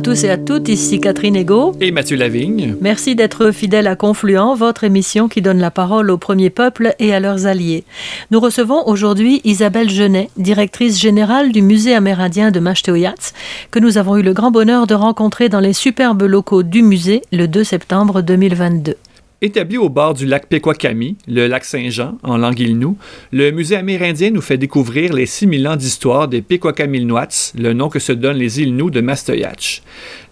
Tous et à toutes, ici Catherine Ego. Et Mathieu Lavigne. Merci d'être fidèle à Confluent, votre émission qui donne la parole aux premiers peuples et à leurs alliés. Nous recevons aujourd'hui Isabelle Genet, directrice générale du musée amérindien de Mashteuiatz, que nous avons eu le grand bonheur de rencontrer dans les superbes locaux du musée le 2 septembre 2022. Établi au bord du lac Pequakami, le lac Saint-Jean, en langue Innu, le musée amérindien nous fait découvrir les 6000 ans d'histoire des Pequakamilnoats, le nom que se donnent les îles de Mastoyach.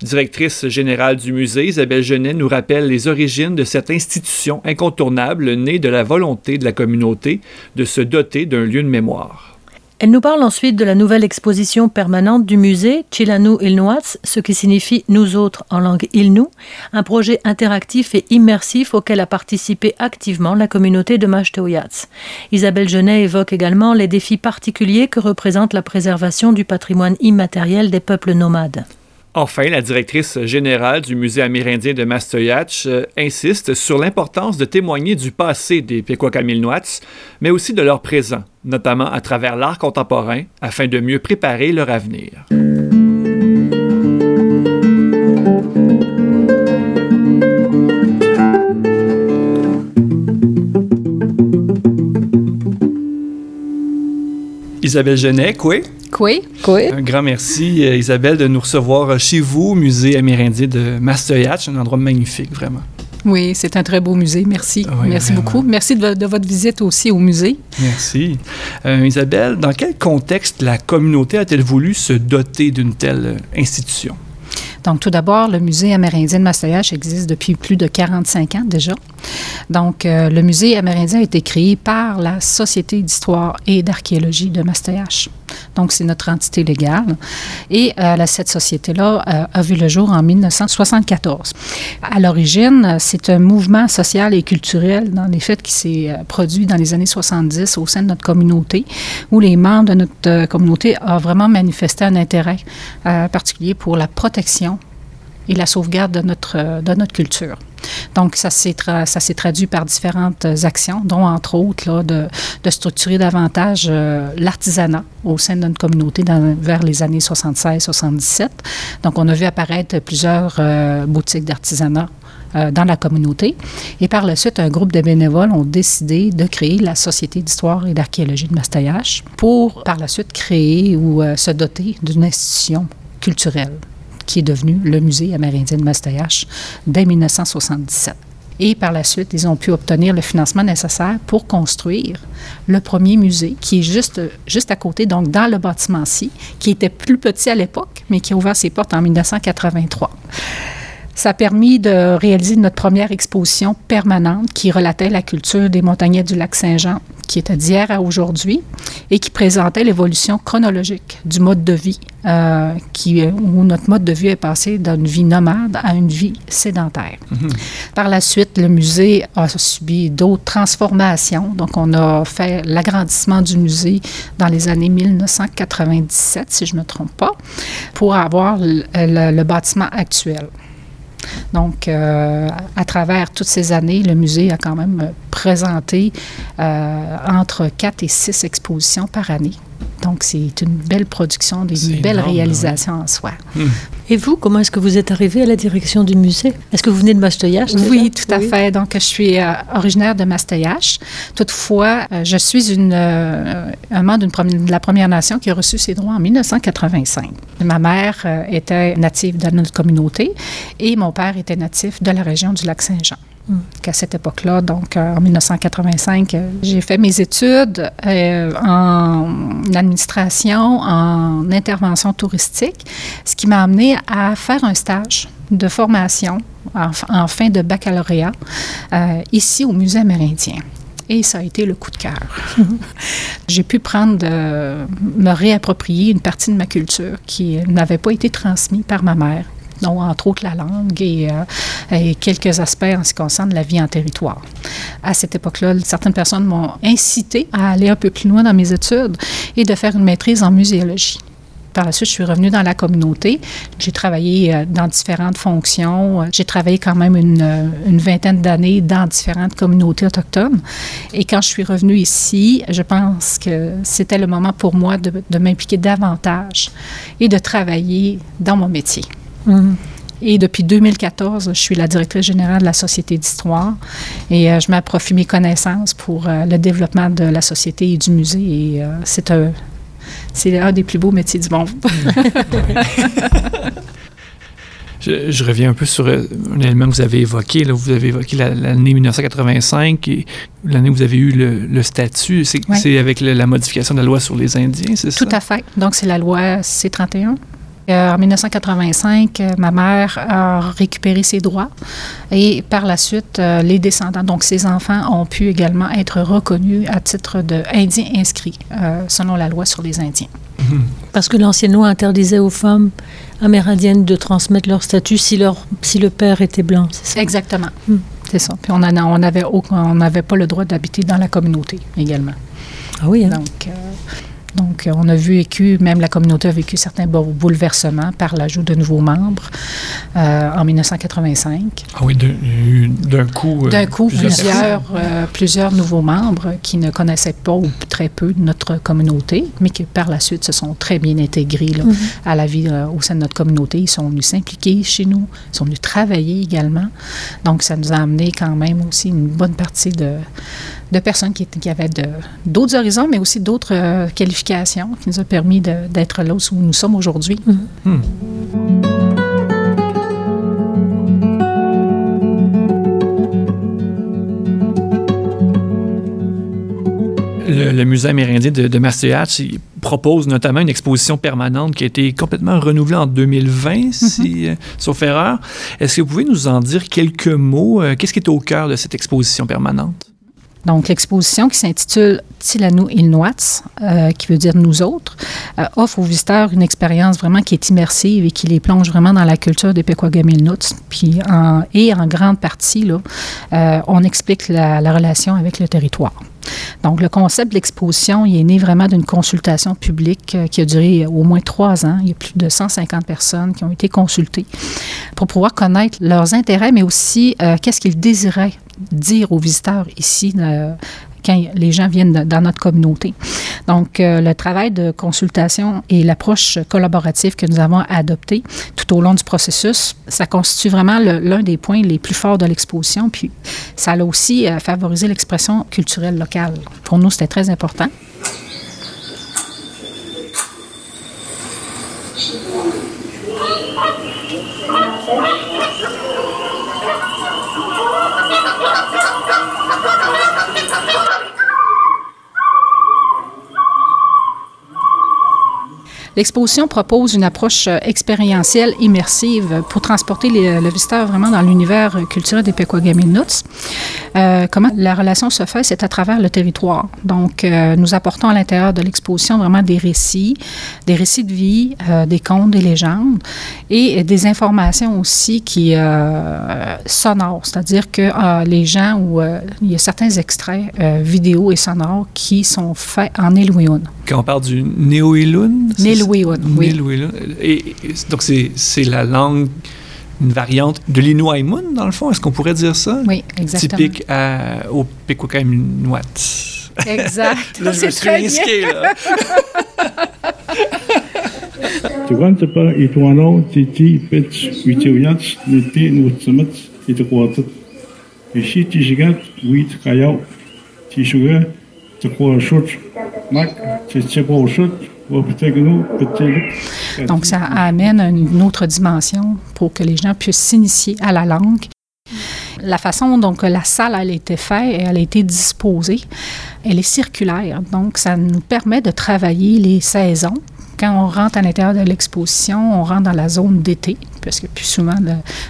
Directrice générale du musée, Isabelle Genet nous rappelle les origines de cette institution incontournable née de la volonté de la communauté de se doter d'un lieu de mémoire. Elle nous parle ensuite de la nouvelle exposition permanente du musée Chilanu Ilnuats, ce qui signifie nous autres en langue Ilnu, un projet interactif et immersif auquel a participé activement la communauté de Mashteuiatz. Isabelle Genet évoque également les défis particuliers que représente la préservation du patrimoine immatériel des peuples nomades. Enfin, la directrice générale du musée amérindien de Mastoyach euh, insiste sur l'importance de témoigner du passé des Pequakamilnoats, mais aussi de leur présent, notamment à travers l'art contemporain, afin de mieux préparer leur avenir. Isabelle Genet, quoi? Oui, oui. Un grand merci, euh, Isabelle, de nous recevoir euh, chez vous, au musée amérindien de Mastoyach, un endroit magnifique, vraiment. Oui, c'est un très beau musée. Merci. Merci beaucoup. Merci de, votre visite aussi au musée. Merci. Euh, Isabelle, dans quel contexte la communauté a-t-elle voulu se doter d'une telle institution? Donc, tout d'abord, le musée amérindien de Mastoyage existe depuis plus de 45 ans déjà. Donc, euh, le musée amérindien a été créé par la Société d'histoire et d'archéologie de Mastoyage. Donc, c'est notre entité légale. Et euh, cette société-là euh, a vu le jour en 1974. À l'origine, c'est un mouvement social et culturel, dans les faits, qui s'est produit dans les années 70 au sein de notre communauté, où les membres de notre communauté ont vraiment manifesté un intérêt particulier pour la protection et la sauvegarde de notre, de notre culture. Donc, ça s'est, traduit par différentes actions, dont entre autres de, structurer davantage euh, l'artisanat au sein de notre communauté vers les années 76-77. Donc, on a vu apparaître plusieurs euh, boutiques d'artisanat euh, dans la communauté. Et par la suite, un groupe de bénévoles ont décidé de créer la Société d'histoire et d'archéologie de Mastayache pour par la suite créer ou se doter d'une institution culturelle qui est devenu le musée amérindien de Mastayache dès 1977. Et par la suite, ils ont pu obtenir le financement nécessaire pour construire le premier musée qui est juste, juste à côté, donc dans le bâtiment-ci, qui était plus petit à l'époque, mais qui a ouvert ses portes en 1983. Ça a permis de réaliser notre première exposition permanente qui relatait la culture des montagnais du lac Saint-Jean, qui était d'hier à aujourd'hui, et qui présentait l'évolution chronologique du mode de vie, euh, qui, où notre mode de vie est passé d'une vie nomade à une vie sédentaire. Mhm. Par la suite, le musée a subi d'autres transformations. Donc, on a fait l'agrandissement du musée dans les années 1997, si je ne me trompe pas, pour avoir le bâtiment actuel. Donc, euh, à travers toutes ces années, le musée a quand même présenté euh, entre 4 et 6 expositions par année. Donc, c'est une belle production, des belles réalisations en soi. Et vous, comment est-ce que vous êtes arrivé à la direction du musée? Est-ce que vous venez de Mastoyache? Oui, tout à fait. Donc, je suis euh, originaire de Mastoyache. Toutefois, euh, je suis une, euh, un membre de la Première Nation qui a reçu ses droits en 1985. Ma mère était native de notre communauté et mon père était natif de la région du lac Saint-Jean qu'à cette époque-là, donc euh, en 1985, euh, j'ai fait mes études euh, en administration, en intervention touristique, ce qui m'a amené à faire un stage de formation en, fin de baccalauréat ici au Musée amérindien. Et ça a été le coup de cœur. J'ai pu prendre, me réapproprier une partie de ma culture qui n'avait pas été transmise par ma mère, dont entre autres la langue et, euh, et, quelques aspects en ce qui concerne la vie en territoire. À cette époque-là, certaines personnes m'ont incité à aller un peu plus loin dans mes études et de faire une maîtrise en muséologie. Par la suite, je suis revenue dans la communauté. J'ai travaillé euh, dans différentes fonctions. J'ai travaillé quand même une, euh, une vingtaine d'années dans différentes communautés autochtones. Et quand je suis revenue ici, je pense que c'était le moment pour moi de m'impliquer davantage et de travailler dans mon métier. Mm. Et depuis 2014, je suis la directrice générale de la Société d'histoire et euh, je m'approprie mes connaissances pour euh, le développement de la société et du musée. Et euh, c'est un, c'est un des plus beaux métiers du monde. je, reviens un peu sur un élément que vous avez évoqué. Là, vous avez évoqué l'année 1985 et l'année où vous avez eu le, statut. C'est, avec la modification de la loi sur les Indiens, c'est ça? Tout à fait. Donc, c'est la loi C-31 euh, en 1985, euh, ma mère a récupéré ses droits et par la suite, euh, les descendants, donc ses enfants, ont pu également être reconnus à titre d'Indiens inscrits selon la loi sur les Indiens. Mhm. Parce que l'ancienne loi interdisait aux femmes amérindiennes de transmettre leur statut si, leur, si le père était blanc, c'est ça? Exactement. Mhm. C'est ça. Puis on n'avait on pas le droit d'habiter dans la communauté également. Ah oui, hein? Donc, donc, on a vécu, même la communauté a vécu certains bouleversements par l'ajout de nouveaux membres euh, en 1985. Ah oui, d'un coup. Euh, d'un coup, plusieurs, euh, plusieurs, nouveaux membres qui ne connaissaient pas ou très peu notre communauté, mais qui par la suite se sont très bien intégrés mm-hmm. à la vie au sein de notre communauté. Ils sont venus s'impliquer chez nous, ils sont venus travailler également. Donc, ça nous a amené quand même aussi une bonne partie de, de personnes qui, qui avaient d'autres horizons, mais aussi d'autres euh, qualifications qui nous a permis d'être là où nous sommes aujourd'hui. Mm-hmm. Hmm. Le, musée amérindien de, de propose notamment une exposition permanente qui a été complètement renouvelée en 2020, mm-hmm. si, euh, sauf erreur. Est-ce que vous pouvez nous en dire quelques mots? Euh, qu'est-ce qui est au cœur de cette exposition permanente? Donc, l'exposition qui s'intitule Tilanu Ilnuats, euh, qui veut dire nous autres, euh, offre aux visiteurs une expérience vraiment qui est immersive et qui les plonge vraiment dans la culture des Pequagamilnuts. Puis, en, et en grande partie, là, euh, on explique la relation avec le territoire. Donc, le concept de l'exposition, est né vraiment d'une consultation publique euh, qui a duré au moins trois ans. Il y a plus de 150 personnes qui ont été consultées pour pouvoir connaître leurs intérêts, mais aussi euh, qu'est-ce qu'ils désiraient dire aux visiteurs ici euh, quand les gens viennent dans notre communauté. Donc, euh, le travail de consultation et l'approche collaborative que nous avons adoptée tout au long du processus, ça constitue vraiment l'un des points les plus forts de l'exposition. Puis, ça a aussi euh, favorisé l'expression culturelle locale. Pour nous, c'était très important. L'exposition propose une approche euh, expérientielle immersive pour transporter les, le visiteur vraiment dans l'univers culturel des Pequagamilnuts. Euh, comment la relation se fait, c'est à travers le territoire. Donc, euh, nous apportons à l'intérieur de l'exposition vraiment des récits, des récits de vie, euh, des contes, des légendes et des informations aussi qui sonores, c'est-à-dire que les gens ou il y a certains extraits vidéo et sonores qui sont faits en Elouioun. Quand on parle du Néo-Ilun? oui. Et, donc, c'est la langue une variante de l'Inuaimun, dans le fond. Est-ce qu'on pourrait dire ça? Oui, exactement. Typique à, au. Exact. là, je me suis risqué, là. Donc, ça amène une autre dimension pour que les gens puissent s'initier à la langue. La façon dont la salle a été faite et elle a été disposée, elle est circulaire. Donc, ça nous permet de travailler les saisons quand on rentre à l'intérieur de l'exposition, on rentre dans la zone d'été, parce que plus souvent,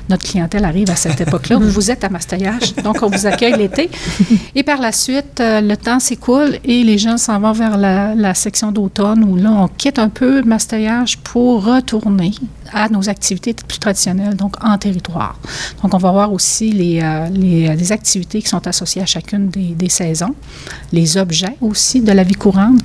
notre clientèle arrive à cette époque-là. vous êtes à Mastaillage, donc on vous accueille l'été. Et par la suite, euh, le temps s'écoule et les gens s'en vont vers la, section d'automne où là, on quitte un peu Mastaillage pour retourner à nos activités plus traditionnelles, donc en territoire. Donc, on va voir aussi les, euh, les, activités qui sont associées à chacune des, des saisons, les objets aussi de la vie courante.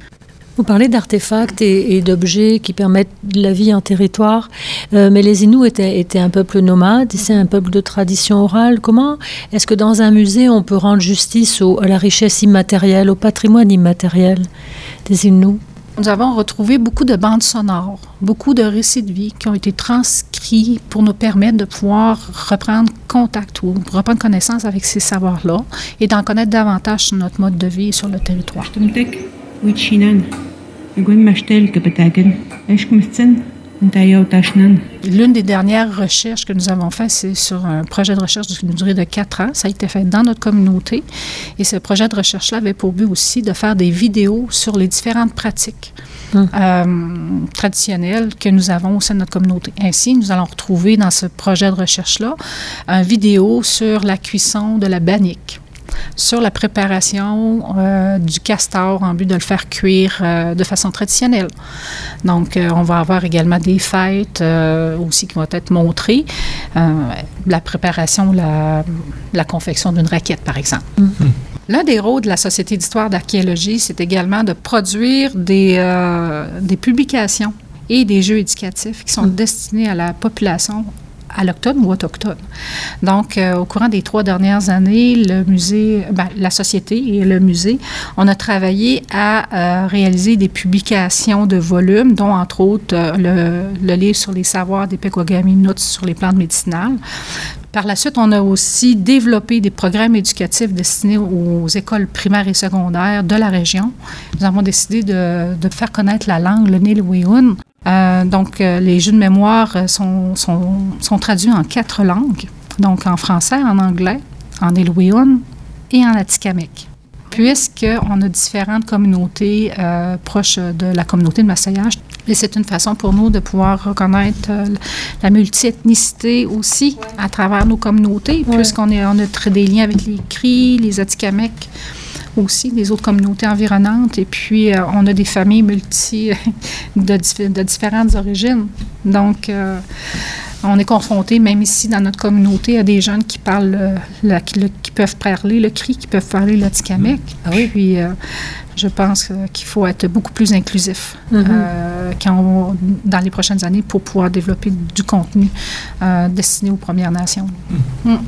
Vous parlez d'artefacts et, d'objets qui permettent la vie en territoire, euh, mais les Inuits étaient, un peuple nomade, c'est un peuple de tradition orale. Comment est-ce que dans un musée, on peut rendre justice à la richesse immatérielle, au patrimoine immatériel des Inuits? Nous avons retrouvé beaucoup de bandes sonores, beaucoup de récits de vie qui ont été transcrits pour nous permettre de pouvoir reprendre contact ou reprendre connaissance avec ces savoirs-là et d'en connaître davantage sur notre mode de vie et sur le territoire. L'une des dernières recherches que nous avons faites, c'est sur un projet de recherche d'une durée de quatre ans. Ça a été fait dans notre communauté. Et ce projet de recherche-là avait pour but aussi de faire des vidéos sur les différentes pratiques hum. euh, traditionnelles que nous avons au sein de notre communauté. Ainsi, nous allons retrouver dans ce projet de recherche-là une vidéo sur la cuisson de la bannique sur la préparation euh, du castor en but de le faire cuire euh, de façon traditionnelle. Donc, euh, on va avoir également des fêtes aussi qui vont être montrées. la préparation, la, la confection d'une raquette, par exemple. Mm-hmm. L'un des rôles de la Société d'histoire d'archéologie, c'est également de produire des, des publications et des jeux éducatifs qui sont mm. destinés à la population allochtones ou autochtones. Donc, euh, au courant des trois dernières années, le musée, ben, la société et le musée, on a travaillé à euh, réaliser des publications de volumes, dont entre autres euh, le, livre sur les savoirs des Pequagami Nuts sur les plantes médicinales. Par la suite, on a aussi développé des programmes éducatifs destinés aux écoles primaires et secondaires de la région. Nous avons décidé de, faire connaître la langue, le Nilweyun, euh, donc, euh, les jeux de mémoire euh, sont, sont, sont, traduits en quatre langues, donc en français, en anglais, en Elouéon et en Atikamek. Puisqu'on a différentes communautés proches de la communauté de Massayage, et c'est une façon pour nous de pouvoir reconnaître la multiethnicité aussi à travers nos communautés, puisqu'on on a des liens avec les Cris, les Atikamek, aussi des autres communautés environnantes. Et puis, euh, on a des familles multi de, de différentes origines. Donc, euh, on est confronté, même ici dans notre communauté, à des jeunes qui parlent, qui, peuvent parler le cri, qui peuvent parler le tikamek. Ah puis, euh, je pense qu'il faut être beaucoup plus inclusif mm-hmm. quand dans les prochaines années pour pouvoir développer du contenu destiné aux Premières Nations. Mm. Mm.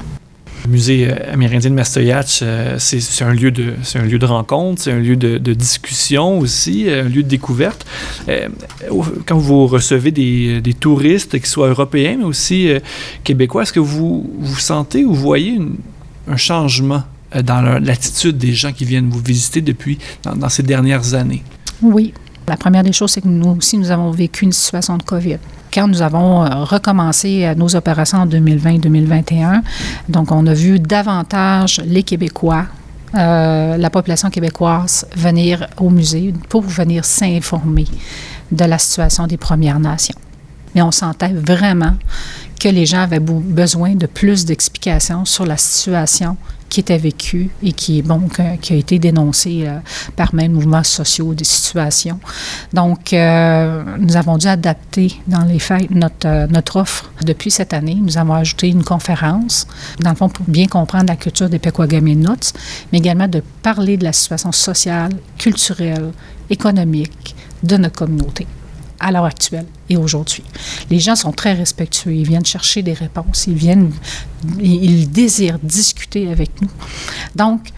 Le musée euh, amérindien de Mastoyatch, euh, c'est un, lieu de, un lieu de rencontre, c'est un lieu de, discussion aussi, un lieu de découverte. Euh, quand vous recevez des, touristes, qu'ils soient européens, mais aussi québécois, est-ce que vous, vous sentez ou voyez un changement dans l'attitude des gens qui viennent vous visiter depuis, dans ces dernières années? Oui. La première des choses, c'est que nous aussi, nous avons vécu une situation de COVID quand nous avons euh, recommencé euh, nos opérations en 2020-2021, donc on a vu davantage les Québécois euh, la population québécoise venir au musée pour venir s'informer de la situation des Premières Nations. Mais on sentait vraiment que les gens avaient besoin de plus d'explications sur la situation qui était vécu et qui, a été dénoncé euh, par même mouvements sociaux, des situations. Donc, euh, nous avons dû adapter dans les faits notre, euh, notre offre. Depuis cette année, nous avons ajouté une conférence, dans le fond, pour bien comprendre la culture des Pequagaminots, mais également de parler de la situation sociale, culturelle, économique de notre communauté à l'heure actuelle et aujourd'hui. Les gens sont très respectueux, ils viennent chercher des réponses, ils viennent, ils désirent discuter avec nous. Donc,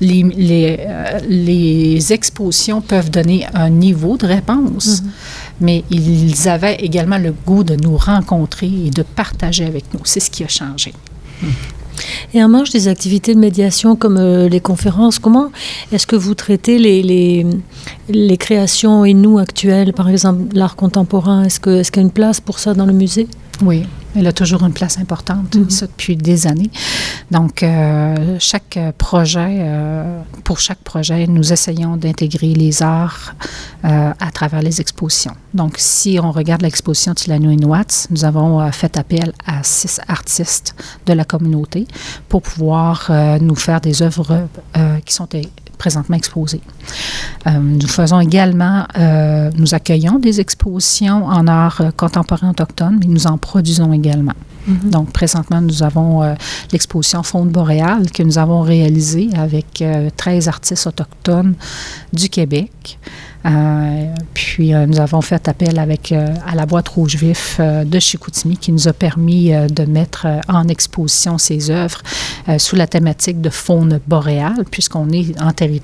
les, les, euh, les expositions peuvent donner un niveau de réponse, mm-hmm. mais ils avaient également le goût de nous rencontrer et de partager avec nous. C'est ce qui a changé. Mm. Et en marge des activités de médiation comme euh, les conférences, comment est-ce que vous traitez les, les, les créations et nous actuelles, par exemple l'art contemporain? Est-ce qu'il est y a une place pour ça dans le musée? Oui. Elle a toujours une place importante, Mhm. ça depuis des années. Donc, euh, chaque projet, euh, pour chaque projet, nous essayons d'intégrer les arts euh, à travers les expositions. Donc, si on regarde l'exposition Tilano Inuits, nous avons fait appel à six artistes de la communauté pour pouvoir nous faire des œuvres qui sont présentement exposées. Euh, nous faisons également, euh, nous accueillons des expositions en art euh, contemporain autochtone, mais nous en produisons également. Mhm. Donc, présentement, nous avons euh, l'exposition Faune boréale que nous avons réalisée avec euh, 13 artistes autochtones du Québec. Euh, puis, euh, nous avons fait appel avec, euh, à la boîte rouge vif de Chicoutimi qui nous a permis de mettre en exposition ces œuvres sous la thématique de faune boréale, puisqu'on est en terri-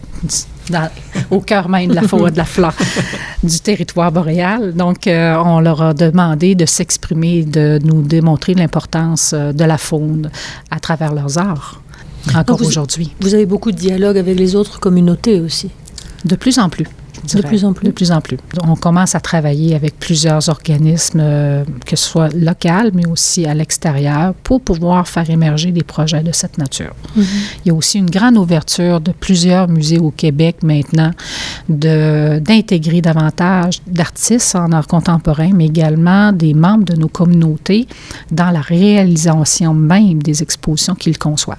dans- au cœur même de la faune, de la flore du territoire boréal. Donc, euh, on leur a demandé de s'exprimer, de nous démontrer l'importance de la faune à travers leurs arts, encore Donc, vous- aujourd'hui. Vous avez beaucoup de dialogue avec les autres communautés aussi. De plus en plus. Je De plus en plus. De plus en plus. On commence à travailler avec plusieurs organismes, euh, que ce soit local, mais aussi à l'extérieur, pour pouvoir faire émerger des projets de cette nature. Mhm. Il y a aussi une grande ouverture de plusieurs musées au Québec maintenant d'intégrer davantage d'artistes en art contemporain, mais également des membres de nos communautés dans la réalisation même des expositions qu'ils conçoivent.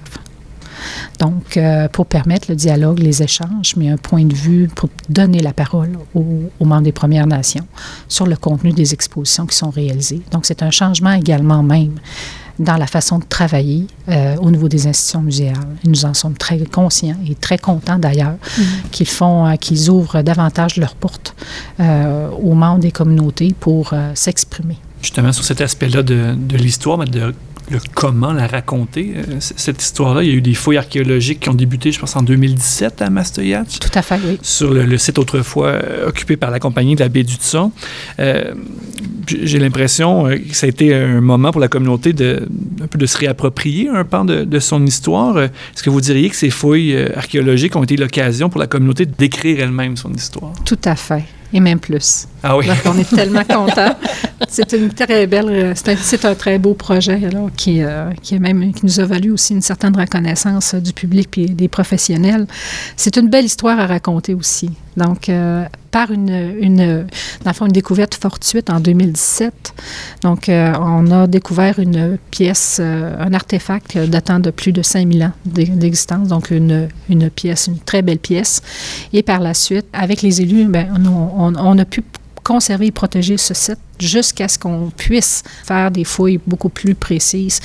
Donc, euh, pour permettre le dialogue, les échanges, mais un point de vue pour donner la parole aux, aux membres des Premières Nations sur le contenu des expositions qui sont réalisées. Donc, c'est un changement également même dans la façon de travailler euh, au niveau des institutions muséales. Et nous en sommes très conscients et très contents d'ailleurs qu'ils font, euh, qu'ils ouvrent davantage leurs portes euh, aux membres des communautés pour euh, s'exprimer. Justement, sur cet aspect-là de, de l'histoire, mais de le comment la raconter, euh, cette histoire-là, il y a eu des fouilles archéologiques qui ont débuté, je pense, en 2017 à Mastoyatch. Tout à fait, oui. sur le, le site autrefois euh, occupé par la compagnie de la baie du Tson. Euh, J'ai l'impression que ça a été un moment pour la communauté de, un peu de se réapproprier un pan de, de son histoire. Est-ce que vous diriez que ces fouilles archéologiques ont été l'occasion pour la communauté d'écrire elle-même son histoire? Tout à fait. Et même plus. Ah oui. Donc, on est tellement contents. C'est une très belle, c'est un, un très beau projet alors, qui, euh, qui, est même, qui nous a valu aussi une certaine reconnaissance euh, du public et des professionnels. C'est une belle histoire à raconter aussi. Donc, euh, par une, une, découverte fortuite en 2017. Donc, euh, on a découvert une pièce, euh, un artefact datant de plus de 5000 ans d'e- d'existence. Donc, une, une pièce, une très belle pièce. Et par la suite, avec les élus, ben, on- on a pu conserver et protéger ce site jusqu'à ce qu'on puisse faire des fouilles beaucoup plus précises.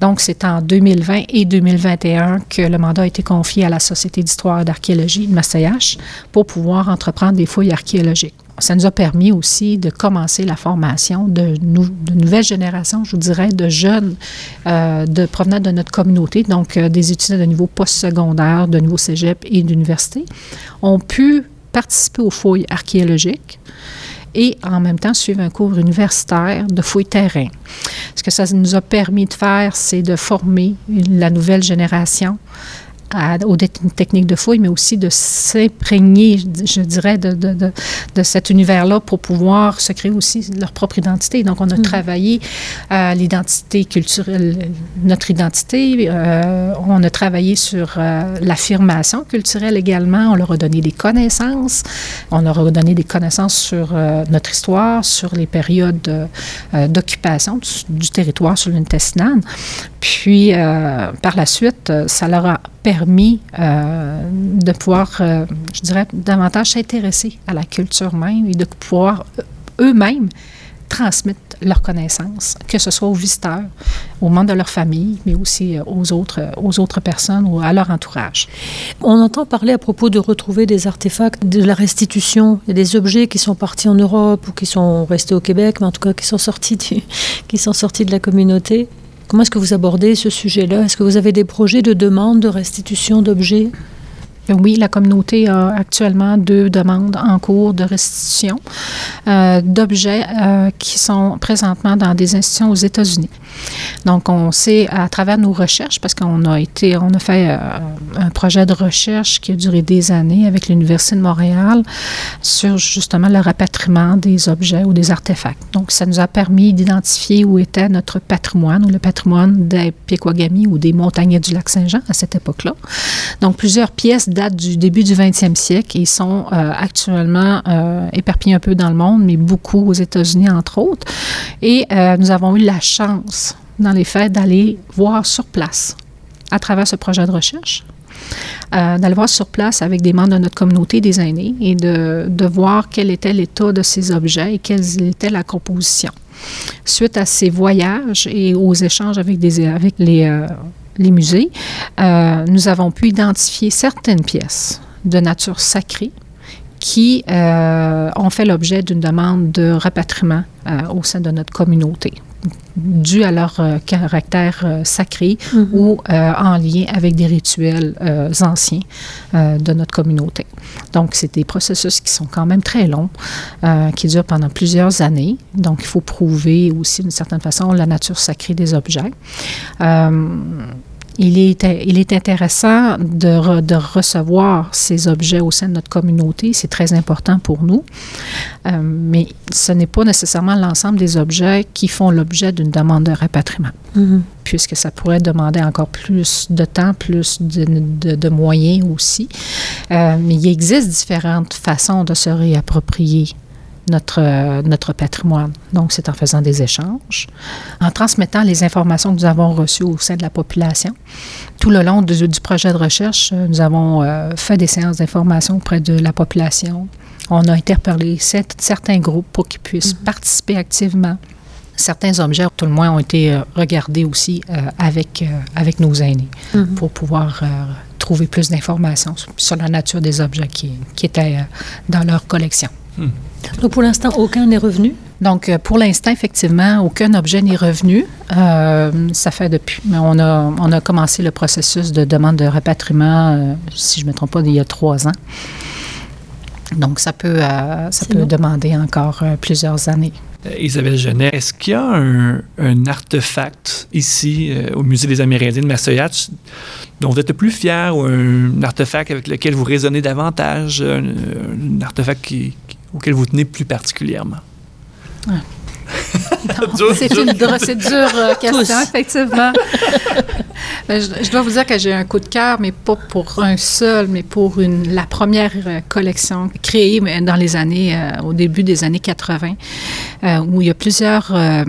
Donc, c'est en 2020 et 2021 que le mandat a été confié à la Société d'histoire et d'archéologie de Massayache pour pouvoir entreprendre des fouilles archéologiques. Ça nous a permis aussi de commencer la formation de, nou- de nouvelles générations, je vous dirais, de jeunes euh, de, provenant de notre communauté, donc euh, des étudiants de niveau postsecondaire, de niveau cégep et d'université, ont pu participer aux fouilles archéologiques et en même temps suivre un cours universitaire de fouilles terrain. Ce que ça nous a permis de faire, c'est de former la nouvelle génération à- aux techniques de fouille, mais aussi de s'imprégner, je dirais, de, de, de, de cet univers-là pour pouvoir se créer aussi leur propre identité. Donc, on a travaillé euh, l'identité culturelle, notre identité. euh, on a travaillé sur euh, l'affirmation culturelle également. On leur a donné des connaissances. On leur a donné des connaissances sur notre histoire, sur les périodes d'occupation du, du territoire sur l'intestinale. Puis, par la suite, ça leur a permis euh, de pouvoir, euh, je dirais, davantage s'intéresser à la culture même et de pouvoir euh, eux-mêmes transmettre leurs connaissances, que ce soit aux visiteurs, aux membres de leur famille, mais aussi aux autres, aux autres personnes ou à leur entourage. On entend parler à propos de retrouver des artefacts, de la restitution. Il des objets qui sont partis en Europe ou qui sont restés au Québec, mais en tout cas qui sont sortis, qui sont sortis de la communauté. Comment est-ce que vous abordez ce sujet-là? Est-ce que vous avez des projets de demande de restitution d'objets? Oui, la communauté a actuellement deux demandes en cours de restitution euh, d'objets euh, qui sont présentement dans des institutions aux États-Unis. Donc, on sait à travers nos recherches, parce qu'on a été, on a fait euh, un projet de recherche qui a duré des années avec l'Université de Montréal sur justement le rapatriement des objets ou des artefacts. Donc, ça nous a permis d'identifier où était notre patrimoine ou le patrimoine des Péquagami ou des montagnais du lac Saint-Jean à cette époque-là. Donc, plusieurs pièces datent du début du 20e siècle et sont euh, actuellement euh, éparpillées un peu dans le monde, mais beaucoup aux États-Unis, entre autres. Et nous avons eu la chance, dans les faits, d'aller voir sur place à travers ce projet de recherche. Euh, d'aller voir sur place avec des membres de notre communauté des aînés et de, de voir quel était l'état de ces objets et quelle était la composition. Suite à ces voyages et aux échanges avec, des, avec les, euh, les musées, euh, nous avons pu identifier certaines pièces de nature sacrée qui ont fait l'objet d'une demande de rapatriement au sein de notre communauté, dû à leur euh, caractère euh, sacré Mhm. ou euh, en lien avec des rituels anciens de notre communauté. Donc, c'est des processus qui sont quand même très longs, qui durent pendant plusieurs années. Donc, il faut prouver aussi d'une certaine façon la nature sacrée des objets. Il est, il est intéressant de, re- de recevoir ces objets au sein de notre communauté. C'est très important pour nous. Euh, mais ce n'est pas nécessairement l'ensemble des objets qui font l'objet d'une demande de rapatriement, Mhm. puisque ça pourrait demander encore plus de temps, plus de, de- de moyens aussi. Euh, mais il existe différentes façons de se réapproprier notre, euh, notre patrimoine. Donc, c'est en faisant des échanges, en transmettant les informations que nous avons reçues au sein de la population. Tout le long du, du projet de recherche, euh, nous avons euh, fait des séances d'information auprès de la population. On a interpellé cer- certains groupes pour qu'ils puissent participer activement. Certains objets, tout le moins, ont été regardés aussi euh, avec, euh, avec nos aînés Mhm. pour pouvoir euh, trouver plus d'informations sur, la nature des objets qui, qui étaient euh, dans leur collection. Donc pour l'instant, aucun n'est revenu. Donc, euh, pour l'instant, effectivement, aucun objet n'est revenu. Euh, ça fait depuis. mais On a, on a commencé le processus de demande de rapatriement, euh, si je ne me trompe pas, il y a trois ans. Donc, ça peut, euh, ça peut demander encore euh, plusieurs années. Isabelle Genet, est-ce qu'il y a un, un artefact ici euh, au Musée des Amérindiens de Massachusetts dont vous êtes le plus fier ou un artefact avec lequel vous raisonnez davantage, un, un artefact qui- auquel vous tenez plus particulièrement? C'est une dure, euh, question, Tous. effectivement. Mais je, je dois vous dire que j'ai un coup de cœur, mais pas pour un seul, mais pour une, la première euh, collection créée dans les années, euh, au début des années 80, euh, où il y a plusieurs euh,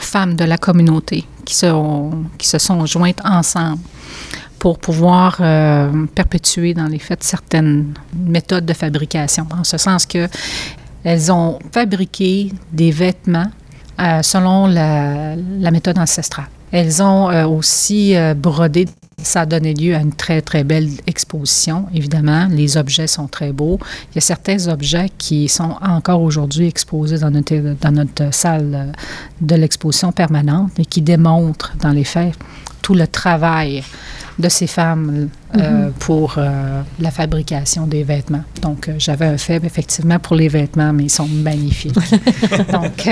femmes de la communauté qui, sont, qui se sont jointes ensemble pour pouvoir euh, perpétuer dans les faits certaines méthodes de fabrication, en ce sens que elles ont fabriqué des vêtements euh, selon la, méthode ancestrale. Elles ont euh, aussi brodé. Ça a donné lieu à une très, très belle exposition, évidemment. Les objets sont très beaux. Il y a certains objets qui sont encore aujourd'hui exposés dans notre, dans notre salle de l'exposition permanente et qui démontrent, dans les faits, tout le travail de ces femmes euh, pour euh, la fabrication des vêtements. Donc, euh, j'avais un faible, effectivement, pour les vêtements, mais ils sont magnifiques. Donc,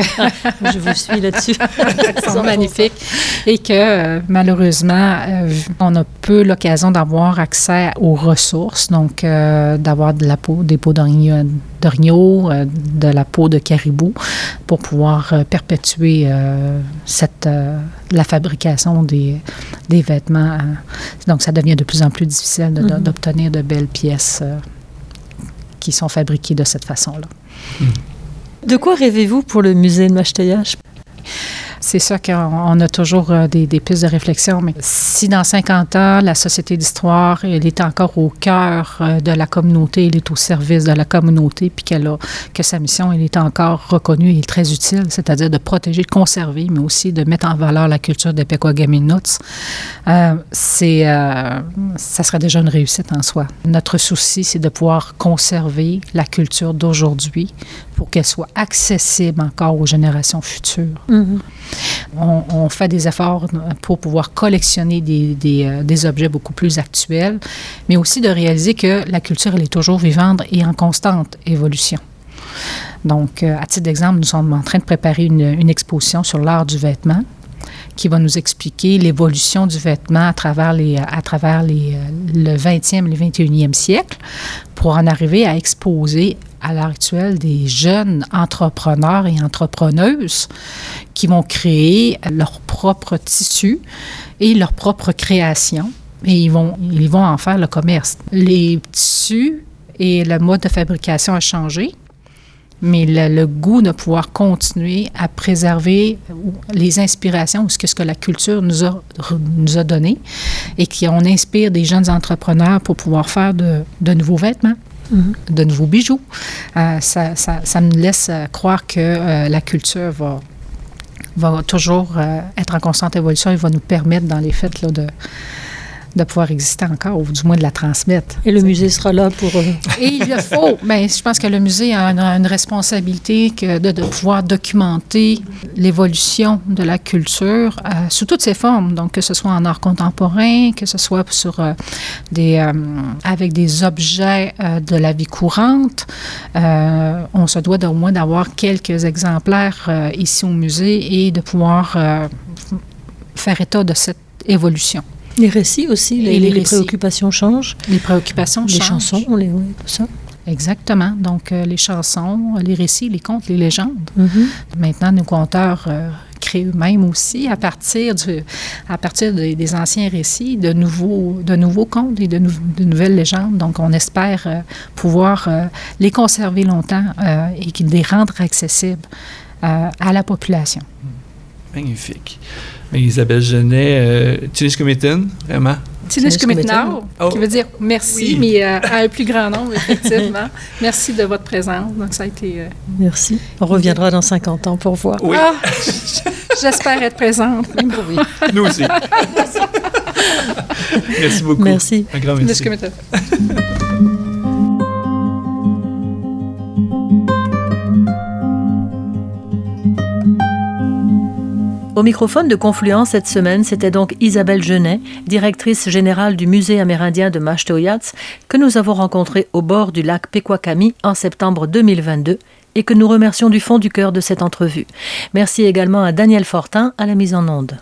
Je vous suis là-dessus. ils sont magnifiques. Et que, malheureusement, on a peu l'occasion d'avoir accès aux ressources, donc d'avoir de la peau, des peaux d'orignaux, de la peau de caribou, pour pouvoir perpétuer euh, cette, euh, la fabrication des, des vêtements. euh. Donc, ça devient de plus en plus difficile de- Mhm. d'obtenir de belles pièces euh, qui sont fabriquées de cette façon-là. De quoi rêvez-vous pour le musée de Machteuillache C'est ça qu'on on a toujours euh, des, pistes de réflexion. Mais si dans 50 ans, la Société d'histoire, elle est encore au cœur euh, de la communauté, elle est au service de la communauté, puis qu'elle a, que sa mission, elle est encore reconnue et très utile, c'est-à-dire de protéger, de conserver, mais aussi de mettre en valeur la culture des Pequagaminouts, euh, c'est, euh, ça serait déjà une réussite en soi. Notre souci, c'est de pouvoir conserver la culture d'aujourd'hui pour qu'elle soit accessible encore aux générations futures. Mhm. On, fait des efforts pour pouvoir collectionner euh, des objets beaucoup plus actuels, mais aussi de réaliser que la culture, est toujours vivante et en constante évolution. Donc, euh, à titre d'exemple, nous sommes en train de préparer une exposition sur l'art du vêtement qui va nous expliquer l'évolution du vêtement à travers, les, à travers les, le 20e et le 21e siècle pour en arriver à exposer à l'heure actuelle des jeunes entrepreneurs et entrepreneuses qui vont créer leur propre tissu et leur propre création et ils vont, ils vont en faire le commerce. Les tissus et le mode de fabrication a changé, mais le, goût de pouvoir continuer à préserver les inspirations ou ce que, ce que la culture nous a, nous a donné et qu'on inspire des jeunes entrepreneurs pour pouvoir faire de, de nouveaux vêtements. Mm-hmm. de nouveaux bijoux. Euh, ça, ça, ça, me laisse croire que euh, la culture va, va toujours euh, être en constante évolution et va nous permettre, dans les faits, là, de, de pouvoir exister encore, ou du moins de la transmettre. Et le musée sera là pour... Euh, Et il le faut. Mais ben, je pense que le musée a une, responsabilité que de, pouvoir documenter l'évolution de la culture euh, sous toutes ses formes. Donc, que ce soit en art contemporain, que ce soit sur euh, des, avec des objets de la vie courante. on se doit au moins d'avoir quelques exemplaires ici au musée et de pouvoir faire état de cette évolution. Les récits aussi, les, les, préoccupations changent. Les préoccupations les changent. chansons, les, tout ça. Exactement. Donc, euh, les chansons, les récits, les contes, les légendes. Mm-hmm. Maintenant, nos conteurs euh, créent eux-mêmes aussi, à partir, du, à partir des, anciens récits, de nouveaux, de nouveaux contes et de, de nouvelles légendes. Donc, on espère euh, pouvoir les conserver longtemps et les rendre accessibles à la population. Magnifique. Mais Isabelle Genet, euh, vraiment? Tilishkumitnau, oh. qui veut dire merci, mais euh, à un plus grand nombre, effectivement. merci de votre présence. Donc, ça a été. Euh, merci. On reviendra dans 50 ans pour voir. Oui. Ah, j'espère être présente. oui. Nous aussi. merci beaucoup. Merci. Un grand merci. Au microphone de Confluence cette semaine, c'était donc Isabelle Genet, directrice générale du Musée amérindien de Mashtoyats, que nous avons rencontrée au bord du lac Pequakami en septembre 2022 et que nous remercions du fond du cœur de cette entrevue. Merci également à Daniel Fortin à la mise en onde.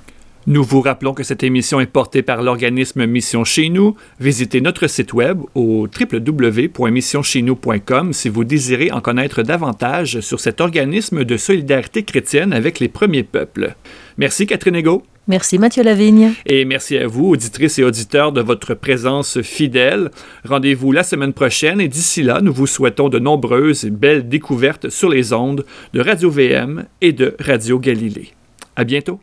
Nous vous rappelons que cette émission est portée par l'organisme Mission Chez Nous. Visitez notre site web au www.missioncheznous.com si vous désirez en connaître davantage sur cet organisme de solidarité chrétienne avec les premiers peuples. Merci Catherine Ego. Merci Mathieu Lavigne. Et merci à vous, auditrices et auditeurs, de votre présence fidèle. Rendez-vous la semaine prochaine et d'ici là, nous vous souhaitons de nombreuses et belles découvertes sur les ondes de Radio VM et de Radio Galilée. À bientôt.